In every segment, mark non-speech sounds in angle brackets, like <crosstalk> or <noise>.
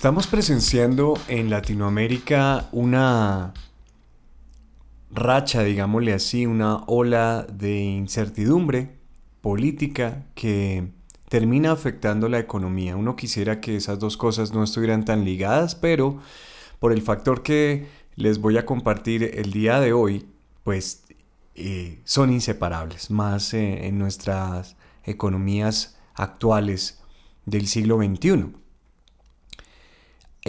Estamos presenciando en Latinoamérica una racha, digámosle así, una ola de incertidumbre política que termina afectando la economía. Uno quisiera que esas dos cosas no estuvieran tan ligadas, pero por el factor que les voy a compartir el día de hoy, pues eh, son inseparables, más eh, en nuestras economías actuales del siglo XXI.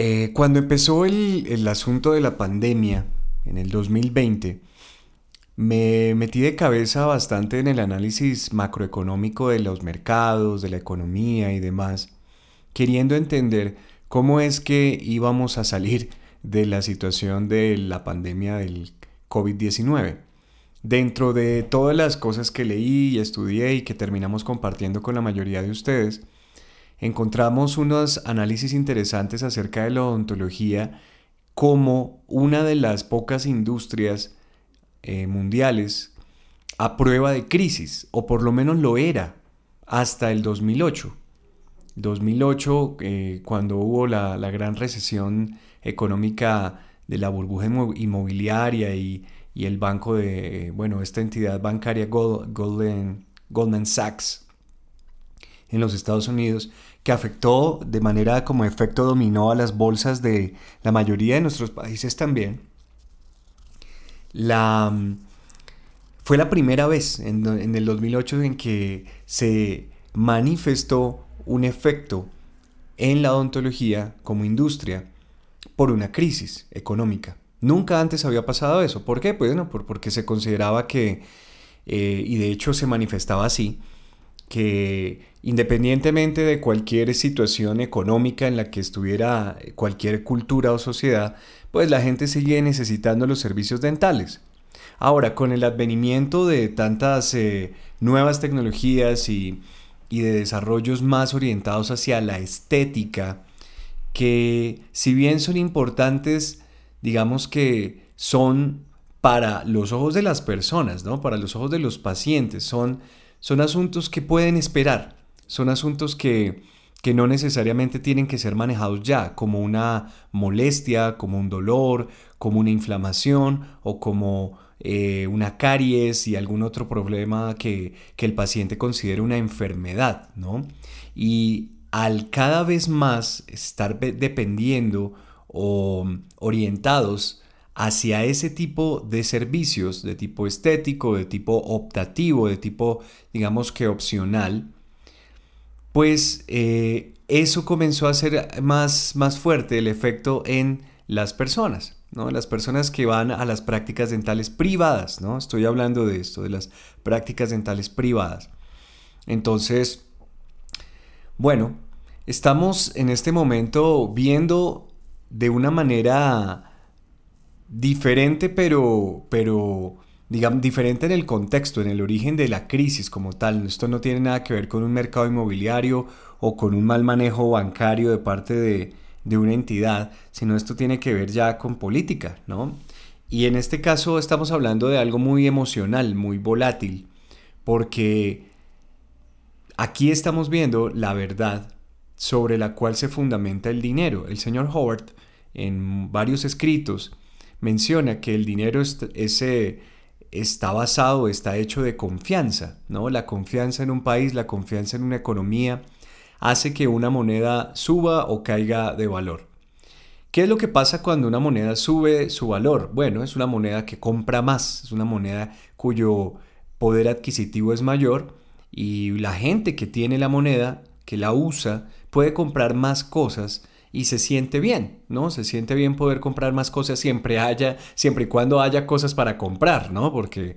Eh, cuando empezó el, asunto de la pandemia en el 2020, me metí de cabeza bastante en el análisis macroeconómico de los mercados, de la economía y demás, queriendo entender cómo es que íbamos a salir de la situación de la pandemia del COVID-19. Dentro de todas las cosas que leí y estudié y que terminamos compartiendo con la mayoría de ustedes, encontramos unos análisis interesantes acerca de la odontología como una de las pocas industrias eh, mundiales a prueba de crisis, o por lo menos lo era hasta el 2008. 2008, eh, cuando hubo la, gran recesión económica de la burbuja inmobiliaria y, el banco de, bueno, esta entidad bancaria Goldman Sachs en los Estados Unidos, que afectó de manera como efecto dominó a las bolsas de la mayoría de nuestros países también. La, mm, fue la primera vez en, en el 2008 en que se manifestó un efecto en la odontología como industria por una crisis económica. Nunca antes había pasado eso. ¿Por qué? Pues bueno, porque se consideraba que, eh, y de hecho se manifestaba así, que independientemente de cualquier situación económica en la que estuviera cualquier cultura o sociedad, pues la gente sigue necesitando los servicios dentales. Ahora, con el advenimiento de tantas eh, nuevas tecnologías y, y de desarrollos más orientados hacia la estética, que si bien son importantes, digamos que son para los ojos de las personas, ¿no? Para los ojos de los pacientes, son son asuntos que pueden esperar, son asuntos que, no necesariamente tienen que ser manejados ya, como una molestia, como un dolor, como una inflamación o como eh, una caries y algún otro problema que, que el paciente considere una enfermedad, ¿no? Y al cada vez más estar dependiendo o orientados hacia ese tipo de servicios de tipo estético, de tipo optativo, de tipo, digamos que opcional, pues eh, eso comenzó a ser más, más fuerte el efecto en las personas, ¿no? Las personas que van a las prácticas dentales privadas, ¿no? Estoy hablando de esto, de las prácticas dentales privadas. Entonces, bueno, estamos en este momento viendo de una manera diferente, pero, pero digamos, diferente en el contexto, en el origen de la crisis como tal. Esto no tiene nada que ver con un mercado inmobiliario o con un mal manejo bancario de parte de, de una entidad, sino esto tiene que ver ya con política, ¿no? Y en este caso estamos hablando de algo muy emocional, muy volátil, porque aquí estamos viendo la verdad sobre la cual se fundamenta el dinero. El señor Howard, en varios escritos, menciona que el dinero ese está basado, está hecho de confianza, ¿no? La confianza en un país, la confianza en una economía hace que una moneda suba o caiga de valor. ¿Qué es lo que pasa cuando una moneda sube su valor? Bueno, es una moneda que compra más, es una moneda cuyo poder adquisitivo es mayor y la gente que tiene la moneda, que la usa, puede comprar más cosas y se siente bien, ¿no? Se siente bien poder comprar más cosas siempre haya, siempre y cuando haya cosas para comprar, ¿no? Porque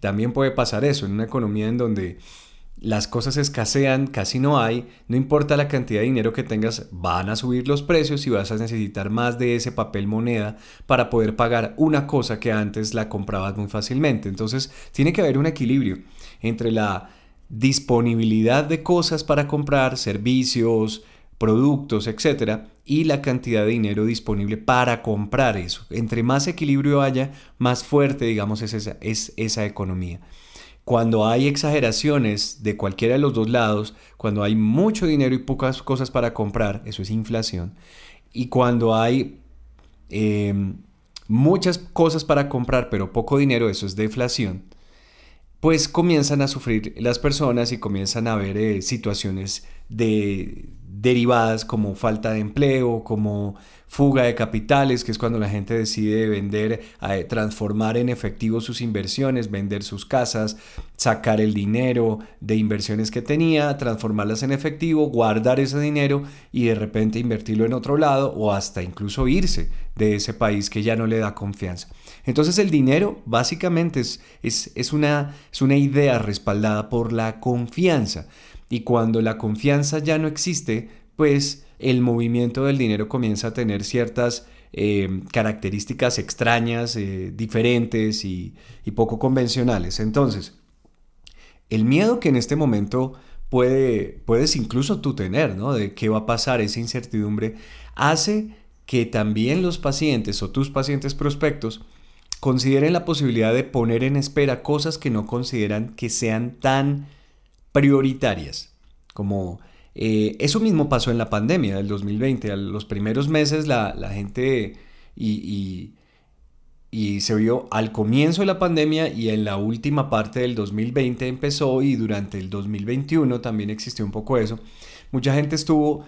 también puede pasar eso en una economía en donde las cosas escasean, casi no hay, no importa la cantidad de dinero que tengas, van a subir los precios y vas a necesitar más de ese papel moneda para poder pagar una cosa que antes la comprabas muy fácilmente. Entonces tiene que haber un equilibrio entre la disponibilidad de cosas para comprar, servicios, productos, etcétera, y la cantidad de dinero disponible para comprar eso. Entre más equilibrio haya, más fuerte, digamos, es esa, es esa economía. Cuando hay exageraciones de cualquiera de los dos lados, cuando hay mucho dinero y pocas cosas para comprar, eso es inflación. Y cuando hay em, muchas cosas para comprar, pero poco dinero, eso es deflación, pues comienzan a sufrir las personas y comienzan a haber eh, situaciones de, derivadas como falta de empleo, como fuga de capitales, que es cuando la gente decide vender, eh, transformar en efectivo sus inversiones, vender sus casas, sacar el dinero de inversiones que tenía, transformarlas en efectivo, guardar ese dinero y de repente invertirlo en otro lado o hasta incluso irse de ese país que ya no le da confianza. Entonces el dinero básicamente es, es, una, es una idea respaldada por la confianza. Y cuando la confianza ya no existe, pues el movimiento del dinero comienza a tener ciertas eh, características extrañas, eh, diferentes y, poco convencionales. Entonces, el miedo que en este momento puede, puedes incluso tú tener, ¿no? De qué va a pasar, esa incertidumbre, hace que también los pacientes o tus pacientes prospectos consideren la posibilidad de poner en espera cosas que no consideran que sean tan prioritarias, como eh, eso mismo pasó en la pandemia del 2020. A los primeros meses la, gente y, y, se vio al comienzo de la pandemia y en la última parte del 2020 empezó y durante el 2021 también existió un poco eso. Mucha gente estuvo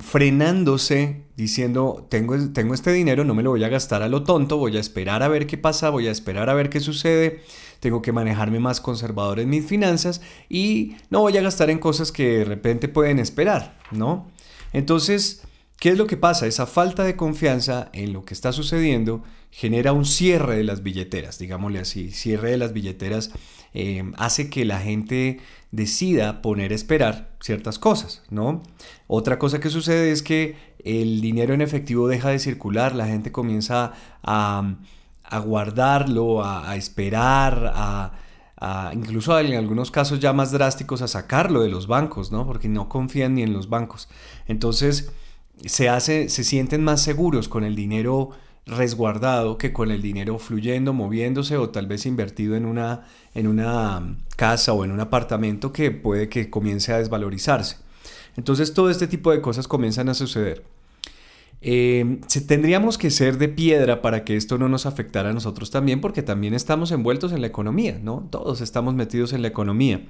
frenándose diciendo tengo, tengo este dinero, no me lo voy a gastar a lo tonto, voy a esperar a ver qué pasa, voy a esperar a ver qué sucede tengo que manejarme más conservador en mis finanzas y no voy a gastar en cosas que de repente pueden esperar, ¿no? Entonces, ¿qué es lo que pasa? Esa falta de confianza en lo que está sucediendo genera un cierre de las billeteras, digámosle así. Cierre de las billeteras eh, hace que la gente decida poner a esperar ciertas cosas, ¿no? Otra cosa que sucede es que el dinero en efectivo deja de circular, la gente comienza a guardarlo, a, esperar, a, incluso en algunos casos ya más drásticos a sacarlo de los bancos, ¿no? Porque no confían ni en los bancos. Entonces se se sienten más seguros con el dinero resguardado que con el dinero fluyendo, moviéndose o tal vez invertido en una, en una casa o en un apartamento que puede que comience a desvalorizarse. Entonces todo este tipo de cosas comienzan a suceder. Eh, tendríamos que ser de piedra para que esto no nos afectara a nosotros también, porque también estamos envueltos en la economía, ¿no? Todos estamos metidos en la economía.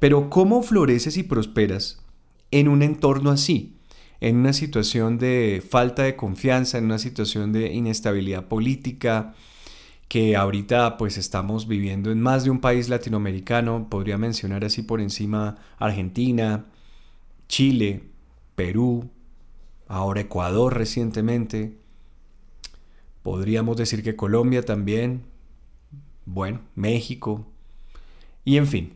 Pero ¿cómo floreces y prosperas en un entorno así? En una situación de falta de confianza, en una situación de inestabilidad política, que ahorita pues estamos viviendo en más de un país latinoamericano, podría mencionar así por encima Argentina, Chile, Perú, ahora Ecuador recientemente, podríamos decir que Colombia también, bueno, México, y en fin,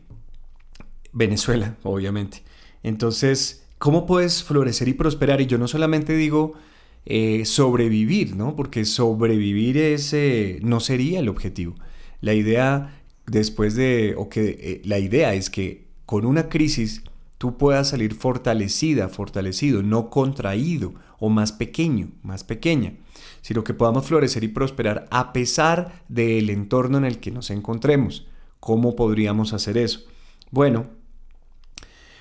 Venezuela, <laughs> obviamente. Entonces, ¿cómo puedes florecer y prosperar? Y yo no solamente digo eh, sobrevivir, ¿no? Porque sobrevivir es, no sería el objetivo. La idea después de, o que eh, la idea es que con una crisis tú puedas salir fortalecida, fortalecido, no contraído o más pequeño, más pequeña, sino que podamos florecer y prosperar a pesar del entorno en el que nos encontremos. ¿Cómo podríamos hacer eso? Bueno,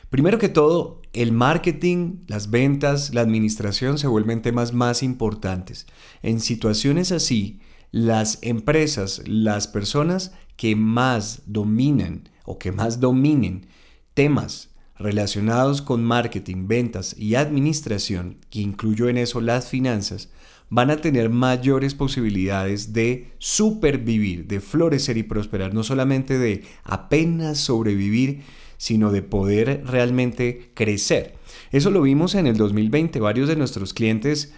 primero que todo, el marketing, las ventas, la administración se vuelven temas más importantes. En situaciones así, las empresas, las personas que más dominan o que más dominen temas relacionados con marketing, ventas y administración, que incluyo en eso las finanzas, van a tener mayores posibilidades de supervivir, de florecer y prosperar, no solamente de apenas sobrevivir, sino de poder realmente crecer. Eso lo vimos en el 2020, varios de nuestros clientes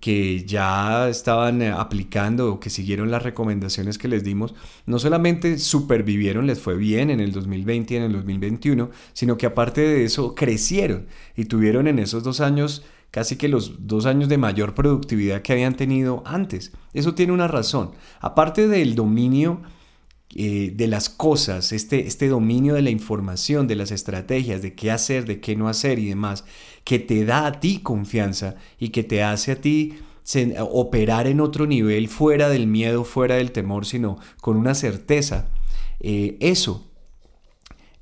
que ya estaban eh, aplicando o que siguieron las recomendaciones que les dimos, no solamente supervivieron, les fue bien en el 2020 y en el 2021, sino que aparte de eso crecieron y tuvieron en esos dos años casi que los dos años de mayor productividad que habían tenido antes. Eso tiene una razón. Aparte del dominio eh, de las cosas, este, este dominio de la información, de las estrategias, de qué hacer, de qué no hacer y demás, que te da a ti confianza y que te hace a ti operar en otro nivel fuera del miedo, fuera del temor, sino con una certeza. Eh, eso,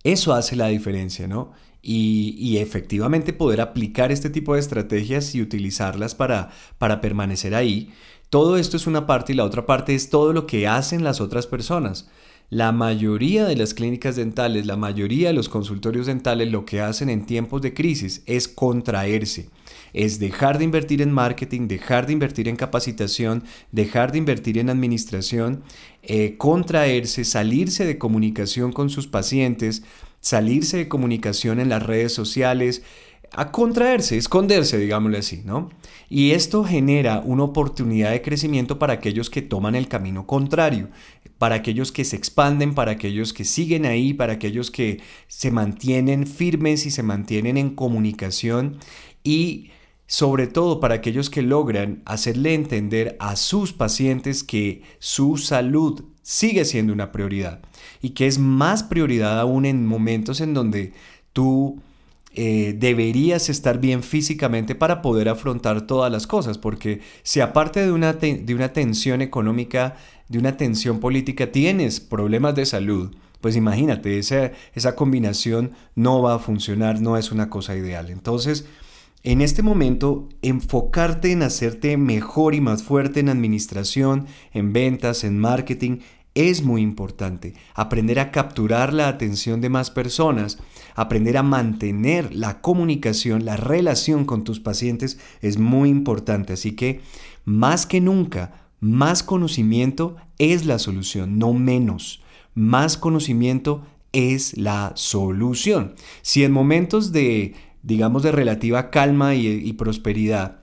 eso hace la diferencia, ¿no? Y, efectivamente poder aplicar este tipo de estrategias y utilizarlas para, para permanecer ahí. Todo esto es una parte y la otra parte es todo lo que hacen las otras personas. La mayoría de las clínicas dentales, la mayoría de los consultorios dentales lo que hacen en tiempos de crisis es contraerse, es dejar de invertir en marketing, dejar de invertir en capacitación, dejar de invertir en administración, eh, contraerse, salirse de comunicación con sus pacientes, salirse de comunicación en las redes sociales, a contraerse, esconderse, digámosle así, ¿no? Y esto genera una oportunidad de crecimiento para aquellos que toman el camino contrario, para aquellos que se expanden, para aquellos que siguen ahí, para aquellos que se mantienen firmes y se mantienen en comunicación y sobre todo para aquellos que logran hacerle entender a sus pacientes que su salud sigue siendo una prioridad y que es más prioridad aún en momentos en donde tú eh, deberías estar bien físicamente para poder afrontar todas las cosas, porque si aparte de una, de una tensión económica, de una tensión política, tienes problemas de salud, pues imagínate, esa, esa combinación no va a funcionar, no es una cosa ideal. Entonces, en este momento, enfocarte en hacerte mejor y más fuerte en administración, en ventas, en marketing, es muy importante. Aprender a capturar la atención de más personas, aprender a mantener la comunicación, la relación con tus pacientes es muy importante. Así que, más que nunca, más conocimiento es la solución, no menos. Más conocimiento es la solución. Si en momentos de, digamos, de relativa calma y, prosperidad,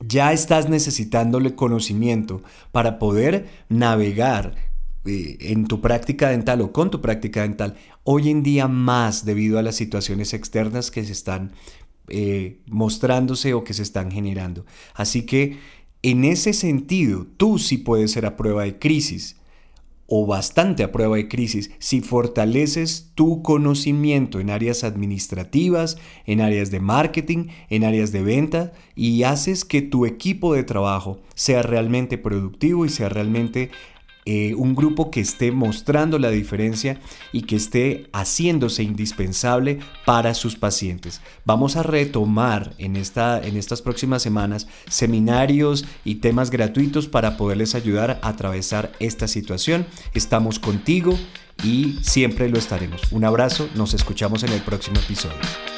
ya estás necesitándole conocimiento para poder navegar en tu práctica dental o con tu práctica dental, hoy en día más debido a las situaciones externas que se están eh, mostrándose o que se están generando. Así que en ese sentido, tú sí puedes ser a prueba de crisis o bastante a prueba de crisis si fortaleces tu conocimiento en áreas administrativas, en áreas de marketing, en áreas de venta y haces que tu equipo de trabajo sea realmente productivo y sea realmente eh, un grupo que esté mostrando la diferencia y que esté haciéndose indispensable para sus pacientes. Vamos a retomar en, esta, en estas próximas semanas seminarios y temas gratuitos para poderles ayudar a atravesar esta situación. Estamos contigo y siempre lo estaremos. Un abrazo, nos escuchamos en el próximo episodio.